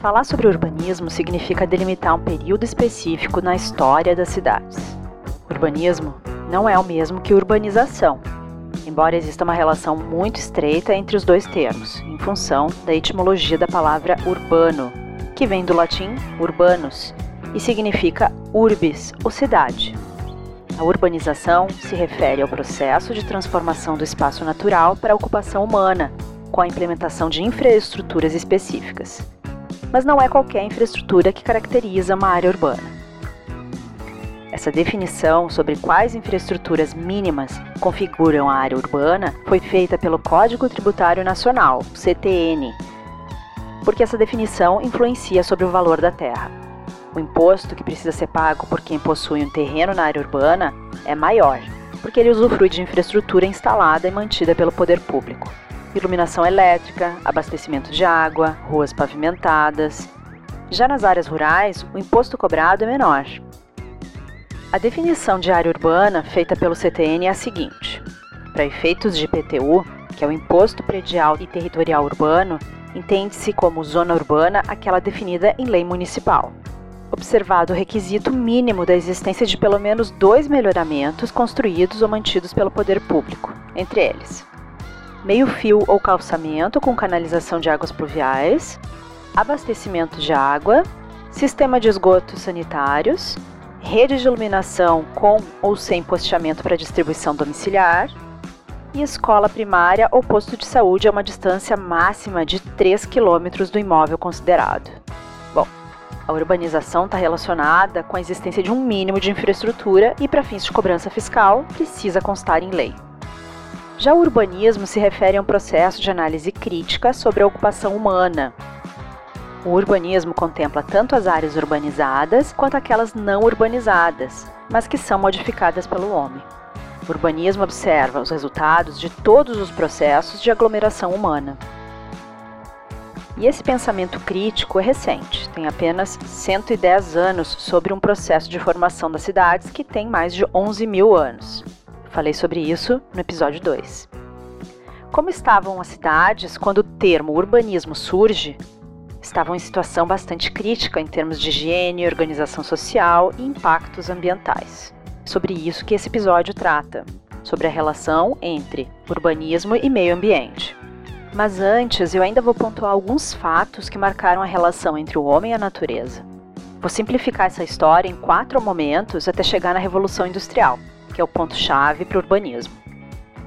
Falar sobre urbanismo significa delimitar um período específico na história das cidades. Urbanismo não é o mesmo que urbanização, embora exista uma relação muito estreita entre os dois termos, em função da etimologia da palavra urbano, que vem do latim urbanus e significa urbis, ou cidade. A urbanização se refere ao processo de transformação do espaço natural para a ocupação humana, com a implementação de infraestruturas específicas mas não é qualquer infraestrutura que caracteriza uma área urbana. Essa definição sobre quais infraestruturas mínimas configuram a área urbana foi feita pelo Código Tributário Nacional, CTN, porque essa definição influencia sobre o valor da terra. O imposto que precisa ser pago por quem possui um terreno na área urbana é maior, porque ele usufrui de infraestrutura instalada e mantida pelo poder público iluminação elétrica, abastecimento de água, ruas pavimentadas. Já nas áreas rurais, o imposto cobrado é menor. A definição de área urbana feita pelo CTN é a seguinte: para efeitos de IPTU, que é o Imposto Predial e Territorial Urbano, entende-se como zona urbana aquela definida em lei municipal. Observado o requisito mínimo da existência de pelo menos dois melhoramentos construídos ou mantidos pelo poder público, entre eles meio-fio ou calçamento com canalização de águas pluviais, abastecimento de água, sistema de esgotos sanitários, rede de iluminação com ou sem posteamento para distribuição domiciliar e escola primária ou posto de saúde a uma distância máxima de 3 km do imóvel considerado. Bom, a urbanização está relacionada com a existência de um mínimo de infraestrutura e, para fins de cobrança fiscal, precisa constar em lei. Já o urbanismo se refere a um processo de análise crítica sobre a ocupação humana. O urbanismo contempla tanto as áreas urbanizadas quanto aquelas não urbanizadas, mas que são modificadas pelo homem. O urbanismo observa os resultados de todos os processos de aglomeração humana. E esse pensamento crítico é recente, tem apenas 110 anos sobre um processo de formação das cidades que tem mais de 11 mil anos. Falei sobre isso no episódio 2. Como estavam as cidades quando o termo urbanismo surge? Estavam em situação bastante crítica em termos de higiene, organização social e impactos ambientais. Sobre isso que esse episódio trata, sobre a relação entre urbanismo e meio ambiente. Mas antes, eu ainda vou pontuar alguns fatos que marcaram a relação entre o homem e a natureza. Vou simplificar essa história em quatro momentos até chegar na Revolução Industrial, que é o ponto-chave para o urbanismo.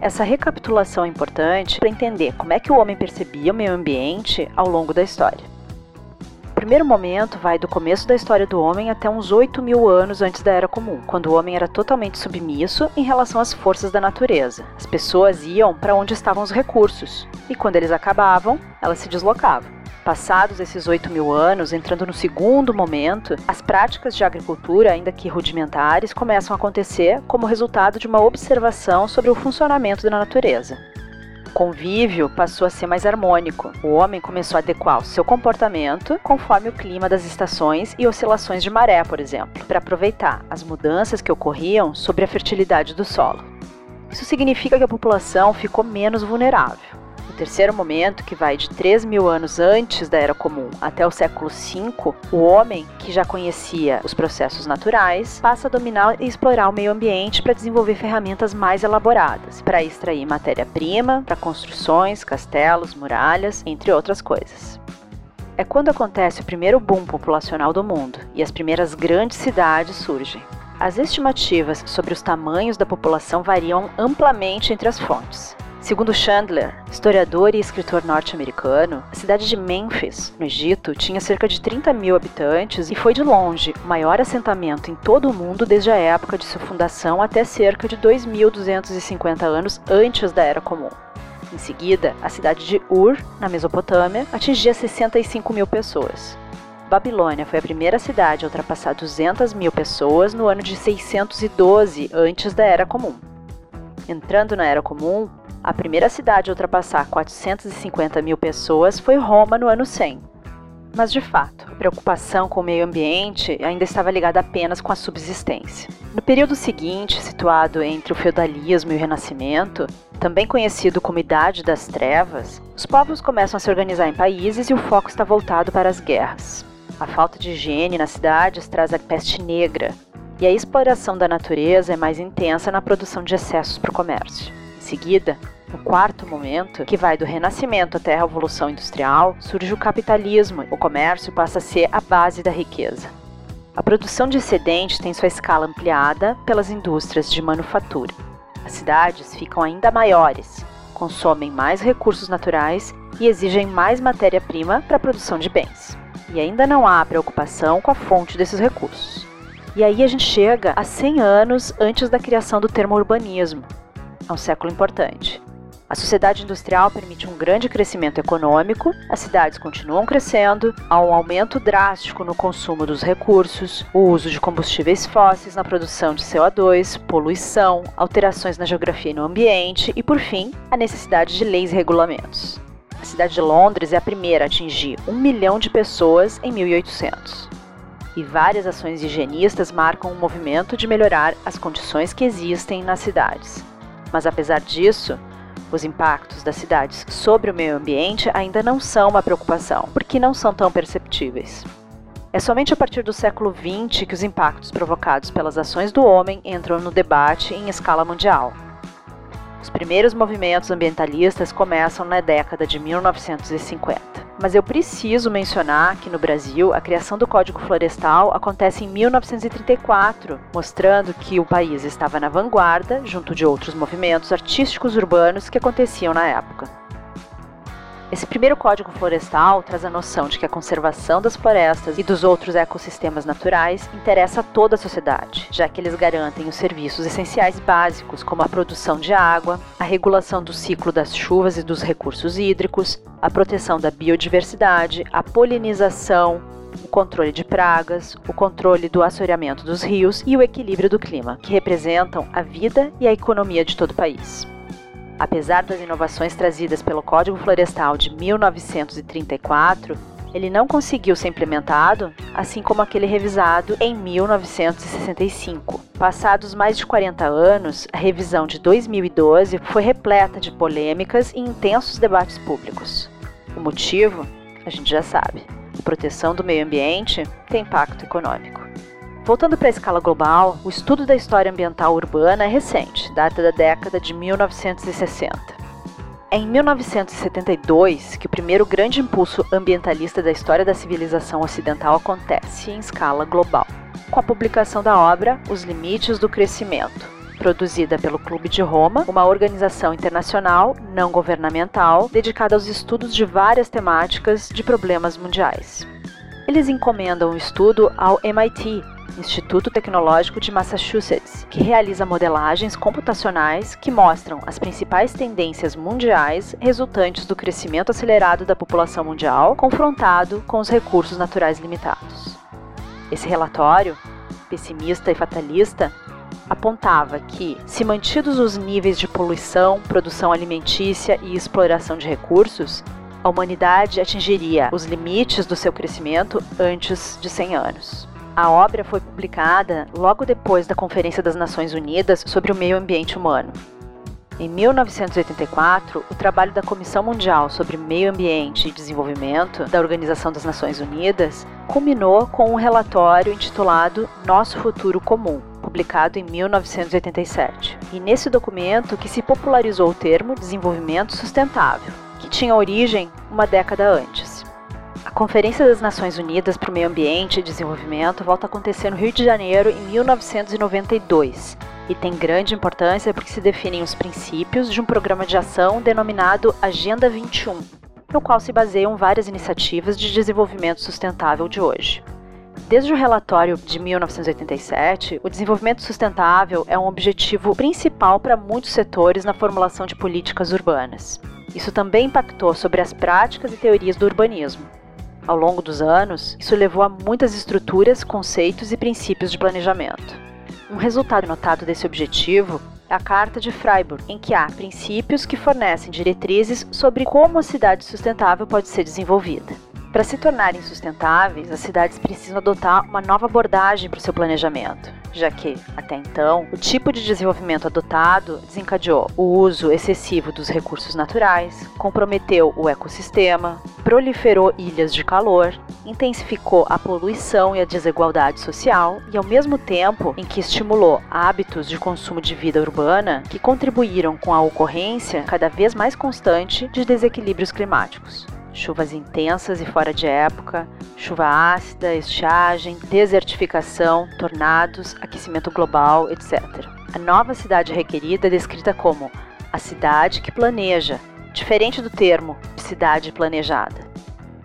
Essa recapitulação é importante para entender como é que o homem percebia o meio ambiente ao longo da história. O primeiro momento vai do começo da história do homem até uns 8 mil anos antes da Era Comum, quando o homem era totalmente submisso em relação às forças da natureza. As pessoas iam para onde estavam os recursos, e quando eles acabavam, elas se deslocavam. Passados esses 8 mil anos, entrando no segundo momento, as práticas de agricultura, ainda que rudimentares, começam a acontecer como resultado de uma observação sobre o funcionamento da natureza. O convívio passou a ser mais harmônico. O homem começou a adequar o seu comportamento conforme o clima das estações e oscilações de maré, por exemplo, para aproveitar as mudanças que ocorriam sobre a fertilidade do solo. Isso significa que a população ficou menos vulnerável. No terceiro momento, que vai de 3 mil anos antes da Era Comum até o século V, o homem, que já conhecia os processos naturais, passa a dominar e explorar o meio ambiente para desenvolver ferramentas mais elaboradas, para extrair matéria-prima para construções, castelos, muralhas, entre outras coisas. É quando acontece o primeiro boom populacional do mundo e as primeiras grandes cidades surgem. As estimativas sobre os tamanhos da população variam amplamente entre as fontes. Segundo Chandler, historiador e escritor norte-americano, a cidade de Memphis, no Egito, tinha cerca de 30 mil habitantes e foi de longe o maior assentamento em todo o mundo desde a época de sua fundação até cerca de 2.250 anos antes da Era Comum. Em seguida, a cidade de Ur, na Mesopotâmia, atingia 65 mil pessoas. Babilônia foi a primeira cidade a ultrapassar 200 mil pessoas no ano de 612 antes da Era Comum. Entrando na Era Comum, a primeira cidade a ultrapassar 450 mil pessoas foi Roma no ano 100. Mas, de fato, a preocupação com o meio ambiente ainda estava ligada apenas com a subsistência. No período seguinte, situado entre o feudalismo e o renascimento, também conhecido como Idade das Trevas, os povos começam a se organizar em países e o foco está voltado para as guerras. A falta de higiene nas cidades traz a peste negra, e a exploração da natureza é mais intensa na produção de excessos para o comércio. Seguida, no quarto momento, que vai do Renascimento até a Revolução Industrial, surge o capitalismo. O comércio passa a ser a base da riqueza. A produção de excedente tem sua escala ampliada pelas indústrias de manufatura. As cidades ficam ainda maiores, consomem mais recursos naturais e exigem mais matéria-prima para a produção de bens. E ainda não há preocupação com a fonte desses recursos. E aí a gente chega a 100 anos antes da criação do termo urbanismo. É um século importante. A sociedade industrial permite um grande crescimento econômico, as cidades continuam crescendo, há um aumento drástico no consumo dos recursos, o uso de combustíveis fósseis na produção de CO2, poluição, alterações na geografia e no ambiente e, por fim, a necessidade de leis e regulamentos. A cidade de Londres é a primeira a atingir um milhão de pessoas em 1800. E várias ações higienistas marcam o um movimento de melhorar as condições que existem nas cidades. Mas apesar disso, os impactos das cidades sobre o meio ambiente ainda não são uma preocupação, porque não são tão perceptíveis. É somente a partir do século XX que os impactos provocados pelas ações do homem entram no debate em escala mundial. Os primeiros movimentos ambientalistas começam na década de 1950. Mas eu preciso mencionar que no Brasil a criação do Código Florestal acontece em 1934, mostrando que o país estava na vanguarda junto de outros movimentos artísticos urbanos que aconteciam na época. Esse primeiro Código Florestal traz a noção de que a conservação das florestas e dos outros ecossistemas naturais interessa a toda a sociedade, já que eles garantem os serviços essenciais básicos, como a produção de água, a regulação do ciclo das chuvas e dos recursos hídricos, a proteção da biodiversidade, a polinização, o controle de pragas, o controle do assoreamento dos rios e o equilíbrio do clima, que representam a vida e a economia de todo o país. Apesar das inovações trazidas pelo Código Florestal de 1934, ele não conseguiu ser implementado, assim como aquele revisado em 1965. Passados mais de 40 anos, a revisão de 2012 foi repleta de polêmicas e intensos debates públicos. O motivo, a gente já sabe: a proteção do meio ambiente tem impacto econômico. Voltando para a escala global, o estudo da história ambiental urbana é recente, data da década de 1960. É em 1972 que o primeiro grande impulso ambientalista da história da civilização ocidental acontece em escala global, com a publicação da obra Os Limites do Crescimento, produzida pelo Clube de Roma, uma organização internacional não governamental dedicada aos estudos de várias temáticas de problemas mundiais. Eles encomendam o estudo ao MIT, Instituto Tecnológico de Massachusetts, que realiza modelagens computacionais que mostram as principais tendências mundiais resultantes do crescimento acelerado da população mundial confrontado com os recursos naturais limitados. Esse relatório, pessimista e fatalista, apontava que, se mantidos os níveis de poluição, produção alimentícia e exploração de recursos, a humanidade atingiria os limites do seu crescimento antes de 100 anos. A obra foi publicada logo depois da Conferência das Nações Unidas sobre o Meio Ambiente Humano. Em 1984, o trabalho da Comissão Mundial sobre Meio Ambiente e Desenvolvimento da Organização das Nações Unidas culminou com um relatório intitulado Nosso Futuro Comum, publicado em 1987. E nesse documento que se popularizou o termo desenvolvimento sustentável, que tinha origem uma década antes. Conferência das Nações Unidas para o Meio Ambiente e Desenvolvimento volta a acontecer no Rio de Janeiro em 1992 e tem grande importância porque se definem os princípios de um programa de ação denominado Agenda 21, no qual se baseiam várias iniciativas de desenvolvimento sustentável de hoje. Desde o relatório de 1987, o desenvolvimento sustentável é um objetivo principal para muitos setores na formulação de políticas urbanas. Isso também impactou sobre as práticas e teorias do urbanismo. Ao longo dos anos, isso levou a muitas estruturas, conceitos e princípios de planejamento. Um resultado notado desse objetivo é a Carta de Freiburg, em que há princípios que fornecem diretrizes sobre como a cidade sustentável pode ser desenvolvida. Para se tornarem sustentáveis, as cidades precisam adotar uma nova abordagem para o seu planejamento, já que, até então, o tipo de desenvolvimento adotado desencadeou o uso excessivo dos recursos naturais, comprometeu o ecossistema, proliferou ilhas de calor, intensificou a poluição e a desigualdade social e, ao mesmo tempo em que estimulou hábitos de consumo de vida urbana que contribuíram com a ocorrência cada vez mais constante de desequilíbrios climáticos chuvas intensas e fora de época, chuva ácida, estiagem, desertificação, tornados, aquecimento global, etc. A nova cidade requerida é descrita como a cidade que planeja, diferente do termo cidade planejada.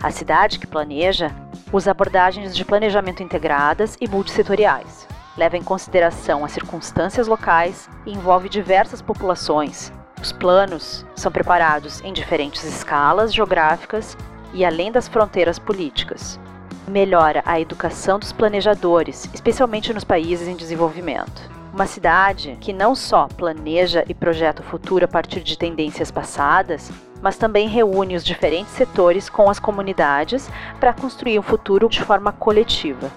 A cidade que planeja usa abordagens de planejamento integradas e multissetoriais. Leva em consideração as circunstâncias locais e envolve diversas populações, os planos são preparados em diferentes escalas geográficas e além das fronteiras políticas. Melhora a educação dos planejadores, especialmente nos países em desenvolvimento. Uma cidade que não só planeja e projeta o futuro a partir de tendências passadas, mas também reúne os diferentes setores com as comunidades para construir um futuro de forma coletiva.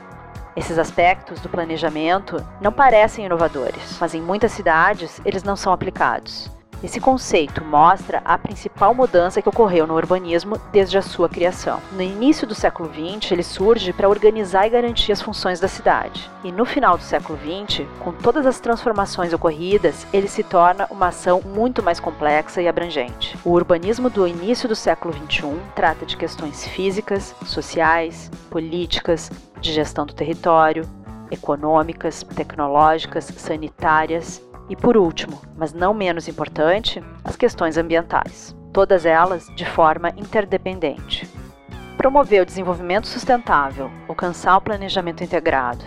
Esses aspectos do planejamento não parecem inovadores, mas em muitas cidades eles não são aplicados. Esse conceito mostra a principal mudança que ocorreu no urbanismo desde a sua criação. No início do século XX, ele surge para organizar e garantir as funções da cidade. E no final do século XX, com todas as transformações ocorridas, ele se torna uma ação muito mais complexa e abrangente. O urbanismo do início do século XXI trata de questões físicas, sociais, políticas, de gestão do território, econômicas, tecnológicas, sanitárias e por último, mas não menos importante, as questões ambientais, todas elas de forma interdependente. Promover o desenvolvimento sustentável, alcançar o planejamento integrado,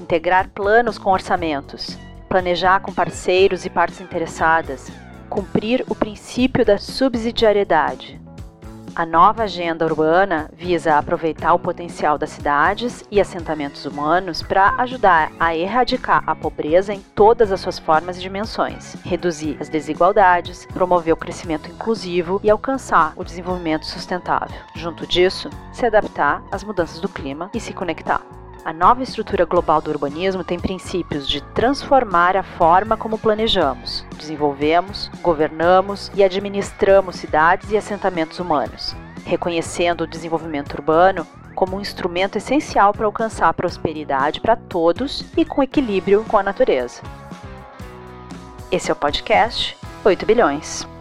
integrar planos com orçamentos, planejar com parceiros e partes interessadas, cumprir o princípio da subsidiariedade, a nova agenda urbana visa aproveitar o potencial das cidades e assentamentos humanos para ajudar a erradicar a pobreza em todas as suas formas e dimensões, reduzir as desigualdades, promover o crescimento inclusivo e alcançar o desenvolvimento sustentável. Junto disso, se adaptar às mudanças do clima e se conectar. A nova estrutura global do urbanismo tem princípios de transformar a forma como planejamos, desenvolvemos, governamos e administramos cidades e assentamentos humanos, reconhecendo o desenvolvimento urbano como um instrumento essencial para alcançar a prosperidade para todos e com equilíbrio com a natureza. Esse é o podcast 8 bilhões.